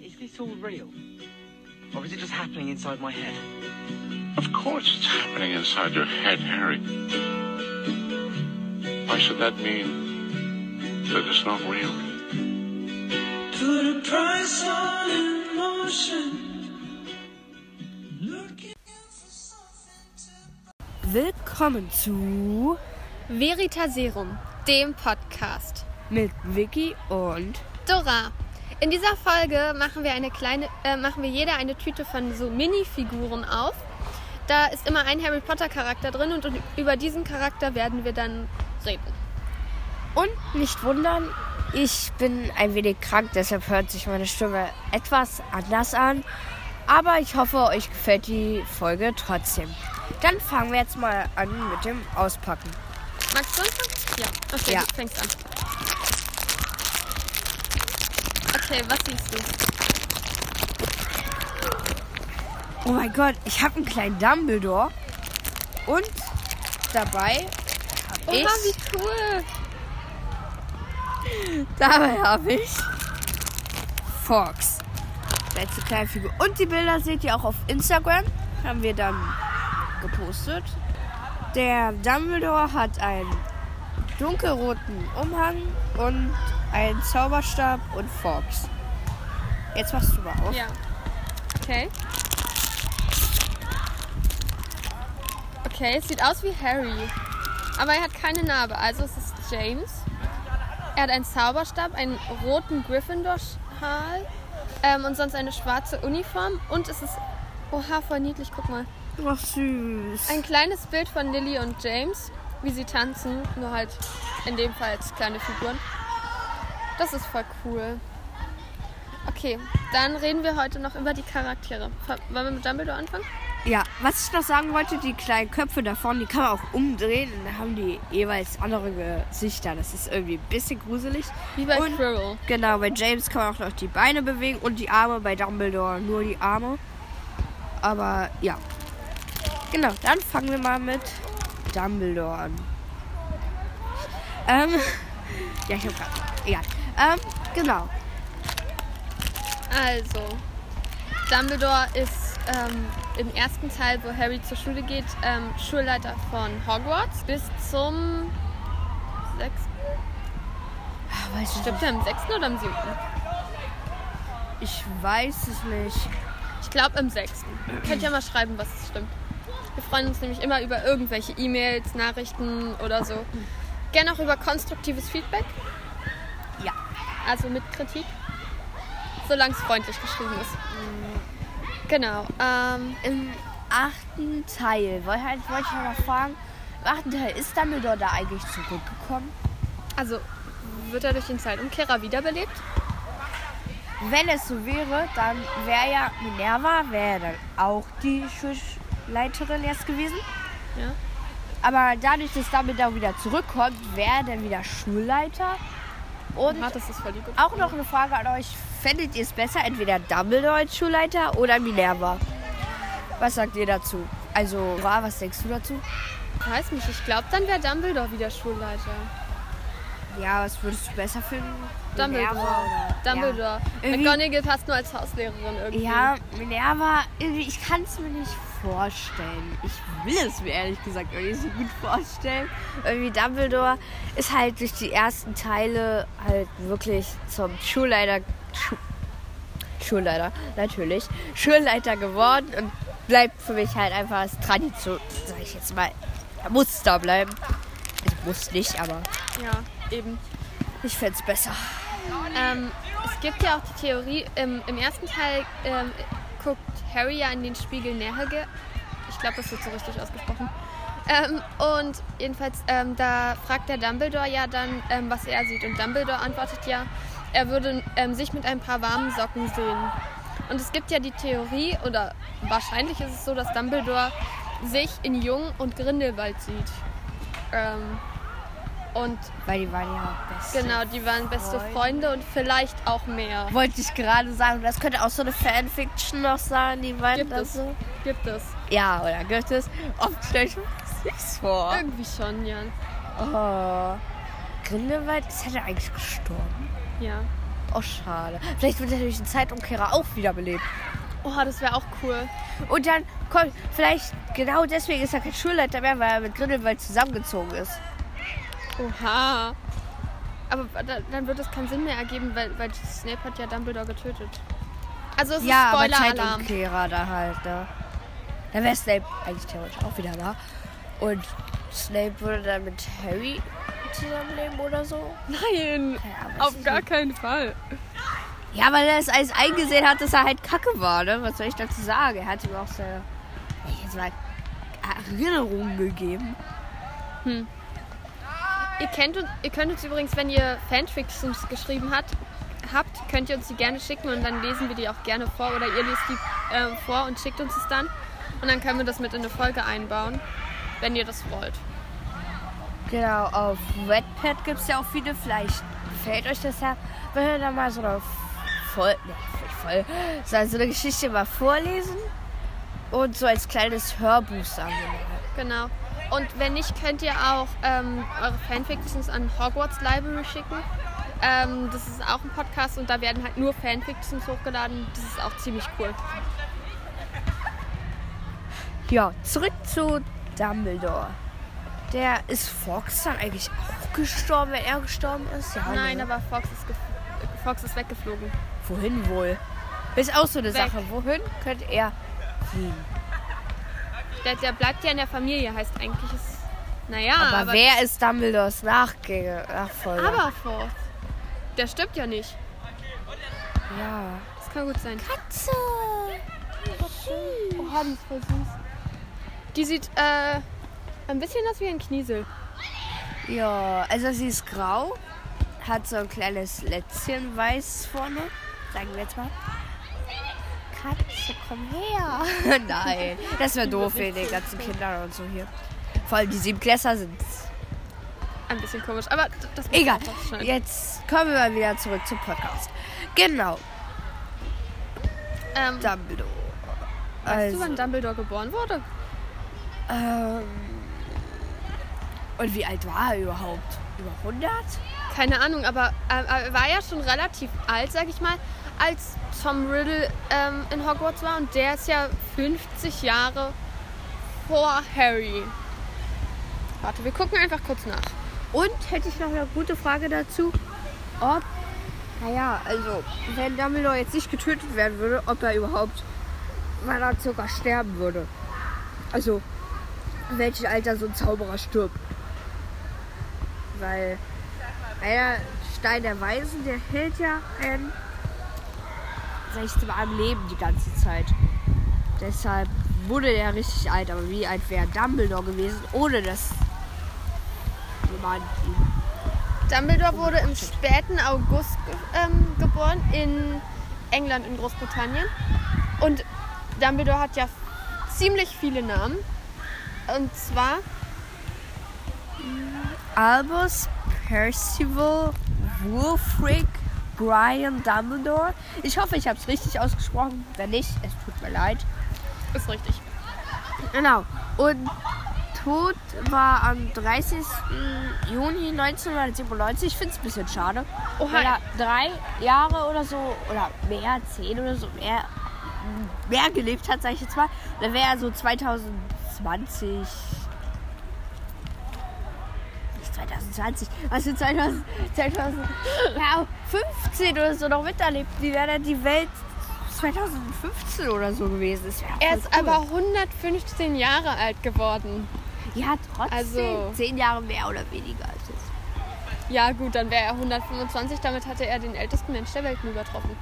Is this all real? Or is it just happening inside my head? Of course it's happening inside your head, Harry. Why should that mean that it's not real? Put a price on emotion. Looking for something to Willkommen zu Veritaserum, dem Podcast. mit Vicky und Dora. In dieser Folge machen wir eine kleine, äh, machen wir jeder eine Tüte von so Minifiguren auf. Da ist immer ein Harry Potter Charakter drin und über diesen Charakter werden wir dann reden. und nicht wundern, ich bin ein wenig krank, deshalb hört sich meine Stimme etwas anders an. Aber ich hoffe, euch gefällt die Folge trotzdem. Dann fangen wir jetzt mal an mit dem Auspacken. Magst du anfangen? Ja. Okay, Ja. du fängst an. Okay, was siehst du? Oh mein Gott, ich habe einen kleinen Dumbledore. Und dabei habe Oha, ich, wie cool. dabei habe ich Fox. Letzte kleine Figur. Und die Bilder seht ihr auch auf Instagram. Haben wir dann gepostet. Der Dumbledore hat einen dunkelroten Umhang und einen Zauberstab und Fox. Jetzt machst du mal auf. Ja. Okay. Okay, es sieht aus wie Harry. Aber er hat keine Narbe, also es ist James. Er hat einen Zauberstab, einen roten Gryffindor-Schal ähm, und sonst eine schwarze Uniform. Und es ist, oha, voll niedlich, guck mal. Ach, süß. Ein kleines Bild von Lily und James, wie sie tanzen, nur halt in dem Fall als kleine Figuren. Das ist voll cool. Okay, dann reden wir heute noch über die Charaktere. Wollen wir mit Dumbledore anfangen? Ja, was ich noch sagen wollte, die kleinen Köpfe da vorne, die kann man auch umdrehen und dann haben die jeweils andere Gesichter. Das ist irgendwie ein bisschen gruselig. Wie bei Und- Quirrell. Genau, bei James kann man auch noch die Beine bewegen und die Arme, bei Dumbledore nur die Arme. Aber ja. Genau, dann fangen wir mal mit Dumbledore an. Ähm, ja, ich hab grad, egal. Ähm, genau. Also, Dumbledore ist ähm, im ersten Teil, wo Harry zur Schule geht, ähm, Schulleiter von Hogwarts bis zum sechsten. Weiß ich, Stimmt er im sechsten oder im siebten? ich weiß es nicht. Ich glaube im sechsten. Könnt ihr mal schreiben, was es stimmt. Wir freuen uns nämlich immer über irgendwelche E-Mails, Nachrichten oder so. Gerne auch über konstruktives Feedback. Also mit Kritik. Solange es freundlich geschrieben ist. Genau. Ähm, Im achten Teil, wollte halt, wollte ich mal fragen, im achten Teil ist Dumbledore da eigentlich zurückgekommen? also wird er durch den Zeitumkehrer wiederbelebt? Wenn es so wäre, dann wäre ja Minerva, wäre dann auch die Schulleiterin jetzt gewesen. Ja. Aber dadurch, dass Dumbledore wieder zurückkommt, wäre er dann wieder Schulleiter. Und gute auch noch eine Frage an euch. Fändet ihr es besser, entweder Dumbledore als Schulleiter oder Minerva? Was sagt ihr dazu? Also, Ra, was denkst du dazu? Ich weiß nicht, ich glaube, dann wäre Dumbledore wieder Schulleiter. Ja, was würdest du besser finden? Dumbledore. Minerva oder- Dumbledore. Irgendwie- McGonagall passt nur als Hauslehrerin irgendwie. Ja, Minerva, irgendwie, ich kann es mir nicht vorstellen. Ich will es mir ehrlich gesagt nicht so gut vorstellen. Irgendwie Dumbledore ist halt durch die ersten Teile halt wirklich zum Schulleiter, Schu Schulleiter, natürlich, Schulleiter geworden und bleibt für mich halt einfach als Tradition, sag ich jetzt mal. Er muss da bleiben. Also muss nicht, aber Ja, eben. ich fände es besser. Ähm, es gibt ja auch die Theorie, im, im ersten Teil ähm, guckt Harry ja in den Spiegel Närge. Ich glaube, das wird so richtig ausgesprochen. Ähm, und jedenfalls, ähm, da fragt der Dumbledore ja dann, ähm, was er sieht. Und Dumbledore antwortet ja, er würde ähm, sich mit ein paar warmen Socken sehen. Und es gibt ja die Theorie, oder wahrscheinlich ist es so, dass Dumbledore sich in Jung und Grindelwald sieht. Und Weil die waren ja auch beste genau, die waren beste Freunde und vielleicht auch mehr. Wollte ich gerade sagen, das könnte auch so eine Fanfiction noch sein, die beiden Gibt da es. so. Gibt es. Ja, oder gibt es? Oft stelle ich mir das nicht vor. Irgendwie schon, ja. Oh. Grindelwald, ist er denn eigentlich gestorben? Ja. Oh, schade. Vielleicht wird er durch den Zeitumkehrer auch wiederbelebt. Oh, das wäre auch cool. Und dann kommt, vielleicht genau deswegen ist er kein Schulleiter mehr, weil er mit Grindelwald zusammengezogen ist. Oha. Aber da, dann wird es keinen Sinn mehr ergeben, weil, weil Snape hat ja Dumbledore getötet. Also es Ja, ist aber Spoiler-Alarm. Zeitumkehrer da halt, da. Dann wäre Snape eigentlich theoretisch auch wieder da. Und Snape würde dann mit Harry zusammenleben oder so. Nein, Ja, auf gar nicht. keinen Fall. Ja, weil er es alles eingesehen hat, dass er halt kacke war, ne? Was soll ich dazu sagen? Er hat ihm auch seine, ich jetzt mal, Erinnerungen gegeben. Ihr, kennt uns, ihr könnt uns übrigens, wenn ihr Fanfictions geschrieben habt, habt, könnt ihr uns die gerne schicken und dann lesen wir die auch gerne vor oder ihr lest die äh, vor und schickt uns es dann. Und dann können wir das mit in eine Folge einbauen, wenn ihr das wollt. Genau, auf Redpad gibt es ja auch viele. Vielleicht gefällt euch das ja, wenn wir da mal so eine voll, ne, voll, so eine Geschichte mal vorlesen und so als kleines Hörbuch sagen. Genau. Und wenn nicht, könnt ihr auch ähm, eure Fanfictions an Hogwarts Library schicken. Ähm, das ist auch ein Podcast und da werden halt nur Fanfictions hochgeladen. Das ist auch ziemlich cool. Ja, zurück zu Dumbledore. Der ist Fox dann eigentlich auch gestorben, wenn er gestorben ist? Ja, Nein, ne? aber Fox ist, Fox ist weggeflogen. Wohin wohl? Ist auch so eine Weg. Sache. Wohin könnte er fliehen? Der, der bleibt ja in der Familie, heißt eigentlich ist. Naja, aber, aber, wer ist Dumbledores Nachfolger? Aberforth. Der stirbt ja nicht. ja. Das kann gut sein. Katze! Oh, die ist voll süß. Die sieht äh, ein bisschen aus wie ein Kniesel. Ja, also sie ist grau, hat so ein kleines Lätzchen weiß vorne. Sagen wir jetzt mal. Katze, komm her. Nein, das wäre doof wegen den ganzen Kindern und so hier. Vor allem die Siebenklässler sind. Ein bisschen komisch, aber das muss Egal. Jetzt kommen wir mal wieder zurück zum Podcast. Genau, Ähm, Dumbledore. weißt Also, du, wann Dumbledore geboren wurde? ähm, und wie alt war er überhaupt? Über 100? Keine Ahnung, aber äh, er war ja schon relativ alt, sag ich mal, als Tom Riddle ähm, in Hogwarts war. Und der ist ja 50 Jahre vor Harry. Warte, wir gucken einfach kurz nach. Und hätte ich noch eine gute Frage dazu, ob, naja, also, wenn Dumbledore jetzt nicht getötet werden würde, ob er überhaupt, weil er sogar sterben würde. Also, in welchem Alter so ein Zauberer stirbt. Weil, einer Stein der Weisen, der hält ja ein, sag ich mal, am Leben die ganze Zeit. Deshalb wurde er richtig alt, aber wie alt wäre Dumbledore gewesen, ohne dass jemand ihn Dumbledore wurde im späten August ge ähm, geboren in England, in Großbritannien. Und Dumbledore hat ja ziemlich viele Namen. Und zwar, Albus Percival Wulfric Brian Dumbledore. Ich hoffe, ich habe es richtig ausgesprochen. Wenn nicht, es tut mir leid. ist richtig. Genau. Und tot war am 30. Juni 1997. Ich finde es ein bisschen schade. Oha. Weil er drei Jahre oder so, oder mehr, zehn oder so, mehr, mehr gelebt hat, sag ich jetzt mal. Dann wäre er so 2020. Nicht 2020, was für 2000, 2015 oder so noch miterlebt. Wie wäre dann die Welt 2015 oder so gewesen? Das Er ist cool. aber 115 Jahre alt geworden. Ja, trotzdem. Also- Zehn Jahre mehr oder weniger als jetzt. Ja gut, dann wäre er 125. Damit hatte er den ältesten Mensch der Welt übertroffen.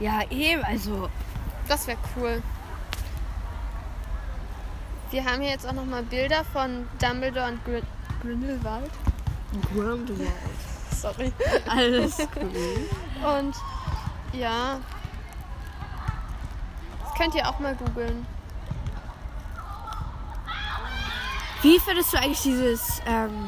Ja, eben, also. Das wäre cool. Wir haben hier jetzt auch nochmal Bilder von Dumbledore und Grin Grindelwald. Grindelwald. Sorry. Alles cool. Und ja. Das könnt ihr auch mal googeln. Wie findest du eigentlich dieses, ähm,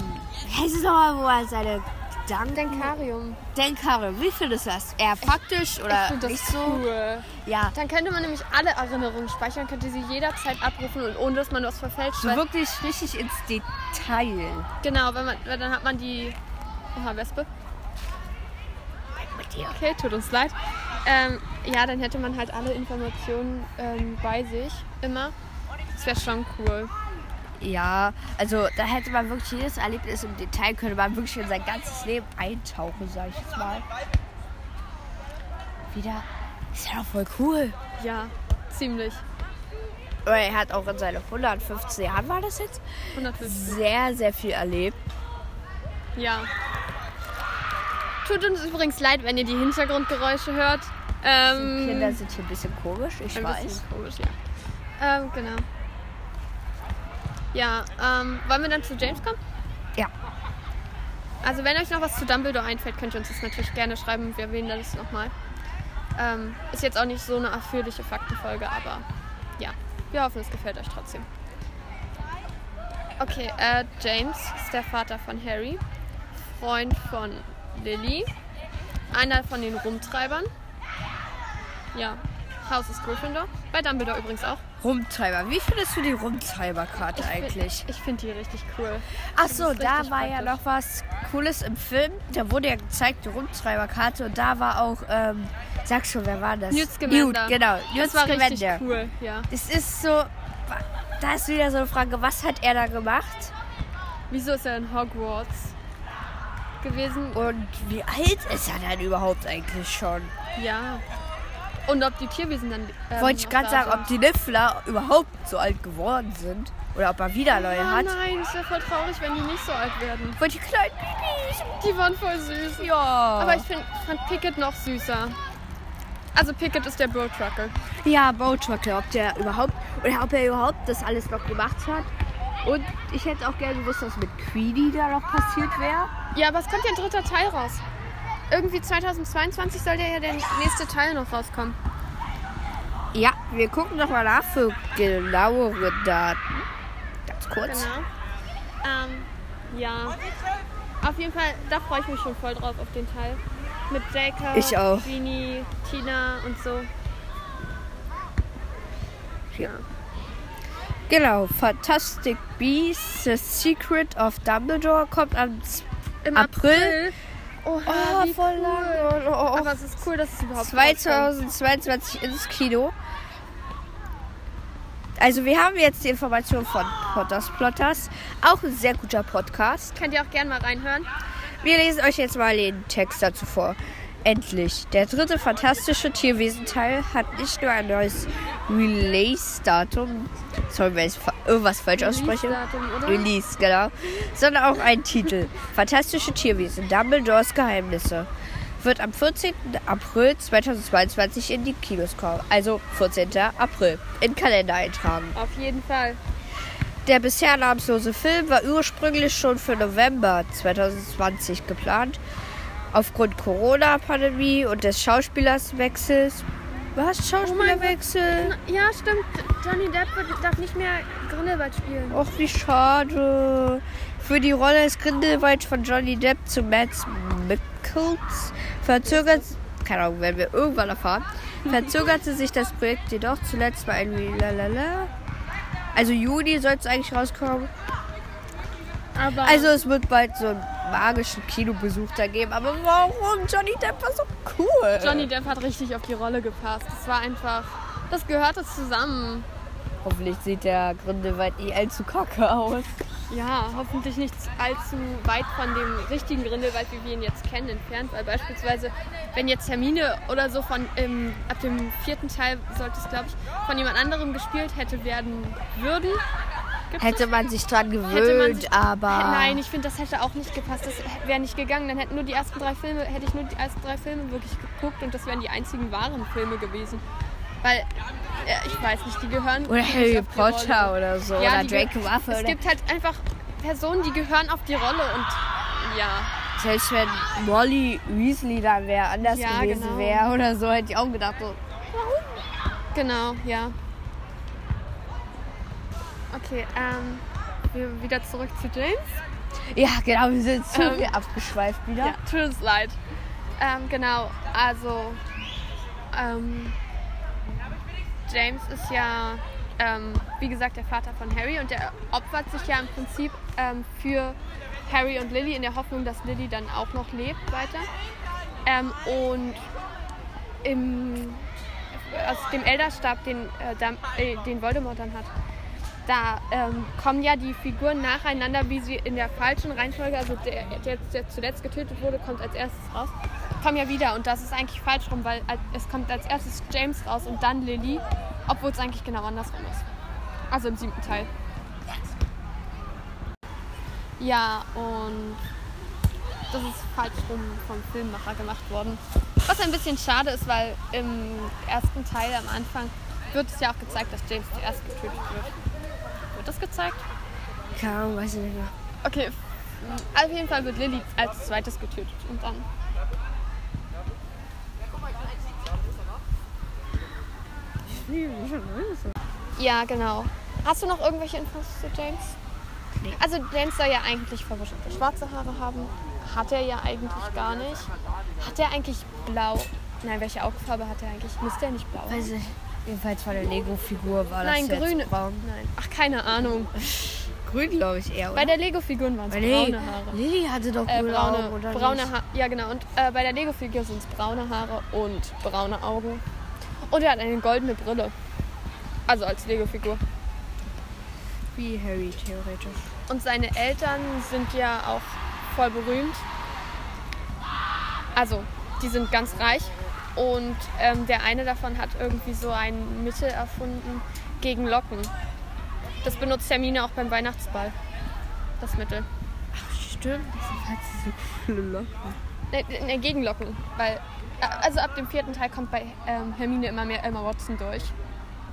heißt es nochmal, wo er seine Gedanken... Denkarium. Denkare, wie findest du das? Eher praktisch oder Ich das nicht so? cool. Ja, Dann könnte man nämlich alle Erinnerungen speichern, könnte sie jederzeit abrufen und ohne dass man was verfälscht. so wirklich richtig ins Detail. Genau, wenn man, weil dann hat man die. Oha, Wespe. Okay, tut uns leid. Ähm, ja, dann hätte man halt alle Informationen ähm, bei sich immer. Das wäre schon cool. Ja, also da hätte man wirklich jedes Erlebnis im Detail, könnte man wirklich in sein ganzes Leben eintauchen, sag ich jetzt mal. Wieder. Ist ja doch voll cool. Ja, ziemlich. Aber er hat auch in seinen 115 Jahren, war das jetzt, 150. sehr, sehr viel erlebt. Ja. Tut uns übrigens leid, wenn ihr die Hintergrundgeräusche hört. Ähm, Kinder sind hier ein bisschen komisch, ich ein weiß. bisschen komisch, ja. Ähm, genau. Ja, ähm, wollen wir dann zu James kommen? Ja. Also wenn euch noch was zu Dumbledore einfällt, könnt ihr uns das natürlich gerne schreiben. Wir erwähnen das nochmal. Ähm, ist jetzt auch nicht so eine ausführliche Faktenfolge, aber ja, wir hoffen, es gefällt euch trotzdem. Okay, äh, James ist der Vater von Harry, Freund von Lily, einer von den Rumtreibern. Ja, Haus ist Gryffindor. Bei Dumbledore übrigens auch. Rumtreiber. Wie findest du die Rumtreiberkarte eigentlich? Ich finde die richtig cool. Ach so, ist da richtig war ja praktisch. noch was Cooles im Film. Da wurde ja gezeigt, die Rumtreiberkarte. Und da war auch, ähm, sag schon, wer war das? Newt Scamander. Newt, genau. Newt Das war richtig Scamander. cool, ja. Es ist so, da ist wieder so eine Frage, was hat er da gemacht? Wieso ist er in Hogwarts gewesen? Und wie alt ist er denn überhaupt eigentlich schon? Ja. Und ob die Tierwesen dann. Ähm, Wollte ich gerade sagen, ob die Niffler überhaupt so alt geworden sind. Oder ob er wieder neue Oh hat. nein, ist ja voll traurig, wenn die nicht so alt werden. Weil die kleinen Babys. Die waren voll süß. Ja. Aber ich find, fand Pickett noch süßer. Also Pickett ist der Bro-Trucker. Ja, Bowtrucker, ob der überhaupt, oder ob er überhaupt das alles noch gemacht hat. Und ich hätte auch gerne gewusst, was mit Queenie da noch passiert wäre. Ja, aber es kommt ja ein dritter Teil raus. Irgendwie 2022 soll der ja der nächste Teil noch rauskommen. Ja, wir gucken noch mal nach für genauere Daten. Ganz kurz. Genau. Ähm, ja. Auf jeden Fall, da freue ich mich schon voll drauf auf den Teil. Mit Jacob, Ich auch. Queenie, Tina und so. Ja. Genau, Fantastic Beasts, The Secret of Dumbledore kommt am Im April. Oha, Oh, voll cool. lang. Oh. Aber es ist cool, dass es überhaupt rauskommt. 2022 ins Kino. Also wir haben jetzt die Information von Potters Plotters. Auch ein sehr guter Podcast. Könnt ihr auch gerne mal reinhören. Wir lesen euch jetzt mal den Text dazu vor. Endlich. Der dritte fantastische Tierwesenteil hat nicht nur ein neues Release-Datum, sorry, wenn ich irgendwas falsch ausspreche. Release, genau. Sondern auch einen Titel. Fantastische Tierwesen, Dumbledores Geheimnisse. Wird am 14. April 2022 in die Kinos kommen. Also 14. April. In Kalender eintragen. Auf jeden Fall. Der bisher namenslose Film war ursprünglich schon für November 2020 geplant. Aufgrund Corona-Pandemie und des Schauspielerswechsels. Was? Schauspielerwechsel? Ja, stimmt. Johnny Depp darf nicht mehr Grindelwald spielen. Och, wie schade. Für die Rolle des Grindelwald von Johnny Depp zu Mads Mikkelsen verzögert, keine Ahnung, werden wir irgendwann erfahren, verzögerte sich das Projekt jedoch zuletzt bei einem Lalala. Also Juni soll es eigentlich rauskommen. Aber Also es wird bald so einen magischen Kinobesuch da geben. Aber warum? Johnny Depp war so cool. Johnny Depp hat richtig auf die Rolle gepasst. Das war einfach. Das gehörte zusammen. Hoffentlich sieht der Grindelwald nie allzu kacke aus. Ja, hoffentlich nicht allzu weit von dem richtigen Grindelwald, wie wir ihn jetzt kennen, entfernt. Weil beispielsweise, wenn jetzt Hermine oder so von ähm, ab dem vierten Teil sollte es, glaube ich, von jemand anderem gespielt hätte werden würden. Hätte man sich dran gewöhnt, sich- aber... Nein, ich finde, das hätte auch nicht gepasst. Das wäre nicht gegangen. Dann hätten nur die ersten drei Filme, hätte ich nur die ersten drei Filme wirklich geguckt und das wären die einzigen wahren Filme gewesen. Weil, ich weiß nicht, die gehören. Oder Harry Potter oder so. Ja, oder Draco Waffe. Es Oder gibt halt einfach Personen, die gehören auf die Rolle und ja. Selbst wenn Molly Weasley dann wäre, anders Ja, gewesen genau. wäre oder so, hätte ich auch gedacht, so, Genau, ja. Okay, ähm, wir wieder zurück zu James. ja genau, wir sind zu Ähm, viel abgeschweift wieder. Ja, tut uns leid. Ähm, genau, also ähm, James ist ja, ähm, wie gesagt, der Vater von Harry und der opfert sich ja im Prinzip ähm, für Harry und Lily in der Hoffnung, dass Lily dann auch noch lebt weiter. Ähm, und im, aus dem Elderstab, den, äh, äh, den Voldemort dann hat, da ähm, kommen ja die Figuren nacheinander, wie sie in der falschen Reihenfolge, also der, der, der zuletzt getötet wurde, kommt als erstes raus, kommen ja wieder. Und das ist eigentlich falsch rum, weil es kommt als erstes James raus und dann Lily, obwohl es eigentlich genau andersrum ist. Also im siebten Teil. Ja, und das ist falsch rum vom Filmmacher gemacht worden. Was ein bisschen schade ist, weil im ersten Teil am Anfang wird es ja auch gezeigt, dass James zuerst getötet wird. Wird das gezeigt? Keine Ahnung, weiß ich nicht mehr. Okay. Auf jeden Fall wird Lily als zweites getötet und dann. Ja, genau. Hast du noch irgendwelche Infos zu James? Nee. Also James soll ja eigentlich verwuschelte schwarze Haare haben. Hat er ja eigentlich gar nicht. Hat er eigentlich blau? Nein, welche Augenfarbe hat er eigentlich? Müsste er nicht blau haben? Weiß ich. Jedenfalls von der Lego-Figur war Nein, das jetzt grüne. braun. Nein. Ach, keine Ahnung. Grün, glaube ich, eher, oder? Bei der Lego-Figuren waren es braune Haare. Lilly hatte doch Äh, braune, Augen, oder braune? Haare. Ja, genau. Und äh, bei der Lego-Figur sind es braune Haare und braune Augen. Und er hat eine goldene Brille. Also als Lego-Figur. Wie Harry, theoretisch. Und seine Eltern sind ja auch voll berühmt. Also, die sind ganz reich. Und ähm, der eine davon hat irgendwie so ein Mittel erfunden gegen Locken. Das benutzt Hermine auch beim Weihnachtsball. Das Mittel. Stimmt, deshalb hat sie so coole Locken. Ne, ne, gegen Locken. Weil, also ab dem vierten Teil kommt bei ähm, Hermine immer mehr Emma Watson durch.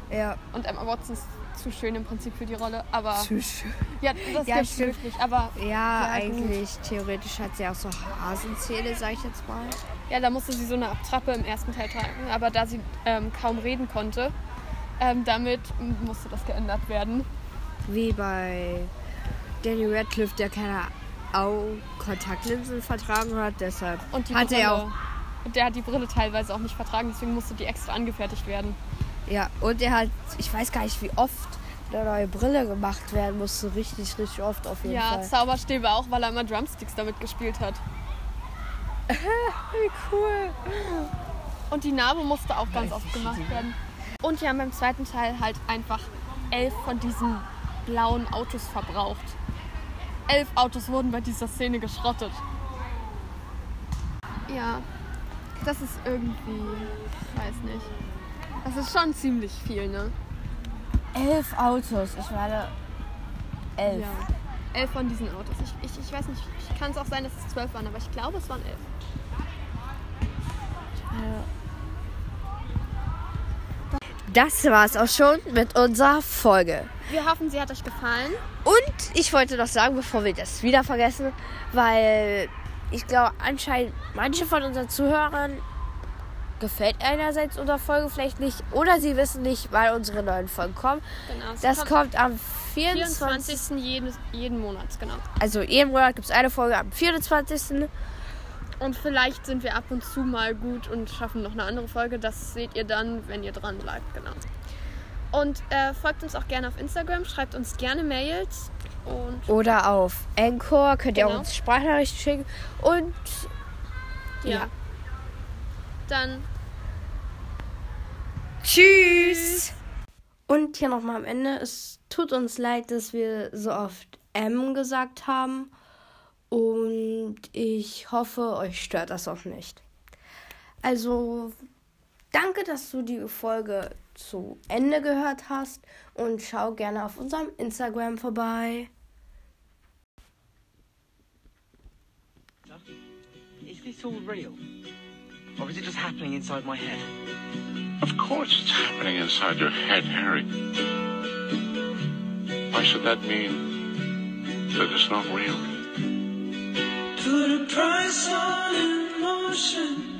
Ja, Und Emma Watson ist zu schön im Prinzip für die Rolle. Aber zu schön. ja, das Ja, gibt's stimmt. wirklich. Aber Ja, Ja, eigentlich, theoretisch hat sie auch so Hasenzähne, sag ich jetzt mal. Ja, da musste sie so eine Attrappe im ersten Teil tragen, aber da sie ähm, kaum reden konnte, ähm, damit musste das geändert werden. Wie bei Danny Radcliffe, der keine Augenkontaktlinsen vertragen hat, deshalb Und die hat Brille. er auch. Und der hat die Brille teilweise auch nicht vertragen, deswegen musste die extra angefertigt werden. Ja, und er hat, ich weiß gar nicht, wie oft eine neue Brille gemacht werden musste. Richtig, richtig oft auf jeden Ja, Fall. Zauberstäbe auch, weil er immer Drumsticks damit gespielt hat. Wie cool. Und die Narbe musste auch ganz oft gemacht werden. Und die haben beim zweiten Teil halt einfach elf von diesen blauen Autos verbraucht. Elf Autos wurden bei dieser Szene geschrottet. Ja, das ist irgendwie, ich weiß nicht. Das ist schon ziemlich viel, ne? Elf Autos, ich meine, elf. Ja. Elf von diesen Autos. Ich, ich, ich weiß nicht, ich kann es auch sein, dass es zwölf waren, aber ich glaube, es waren elf. Das war's auch schon mit unserer Folge. Wir hoffen, sie hat euch gefallen. Und ich wollte noch sagen, bevor wir das wieder vergessen, weil ich glaube, anscheinend manche von unseren Zuhörern gefällt einerseits unsere Folge vielleicht nicht oder sie wissen nicht, weil unsere neuen Folgen kommen. Genau, Das kommt am 24. 24. Jeden, jeden Monat, genau. Also jeden Monat gibt es eine Folge am 24. Und vielleicht sind wir ab und zu mal gut und schaffen noch eine andere Folge. Das seht ihr dann, wenn ihr dran bleibt, genau. Und äh, folgt uns auch gerne auf Instagram, schreibt uns gerne Mails und Oder auf Anchor könnt ihr Genau. auch uns Sprachnachrichten schicken. Und ja. Ja. Dann Tschüss. Und hier nochmal am Ende. Es tut uns leid, dass wir so oft M gesagt haben. Und ich hoffe, euch stört das auch nicht. Also, danke, dass du die Folge zu Ende gehört hast. Und schau gerne auf unserem Instagram vorbei. Is this all real? Or is it just happening inside my head? Of course it's happening inside your head, Harry. Why should that mean that it's not real? Put a price on emotion.